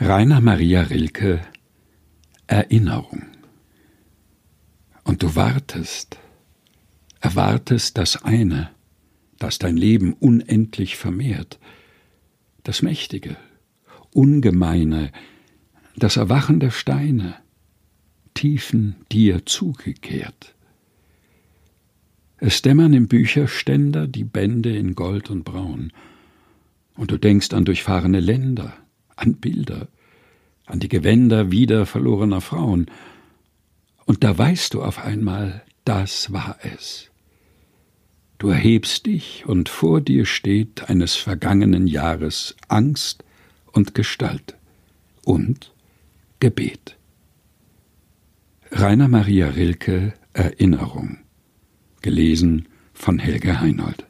Rainer Maria Rilke Erinnerung. Und du wartest, erwartest das eine, das dein Leben unendlich vermehrt, das Mächtige, Ungemeine, das Erwachen der Steine, Tiefen dir zugekehrt. Es dämmern im Bücherständer die Bände in Gold und Braun, und du denkst an durchfahrene Länder, an Bilder, an die Gewänder wieder verlorener Frauen, und da weißt du auf einmal, das war es. Du erhebst dich, und vor dir steht eines vergangenen Jahres Angst und Gestalt und Gebet. Rainer Maria Rilke Erinnerung gelesen von Helge Heinold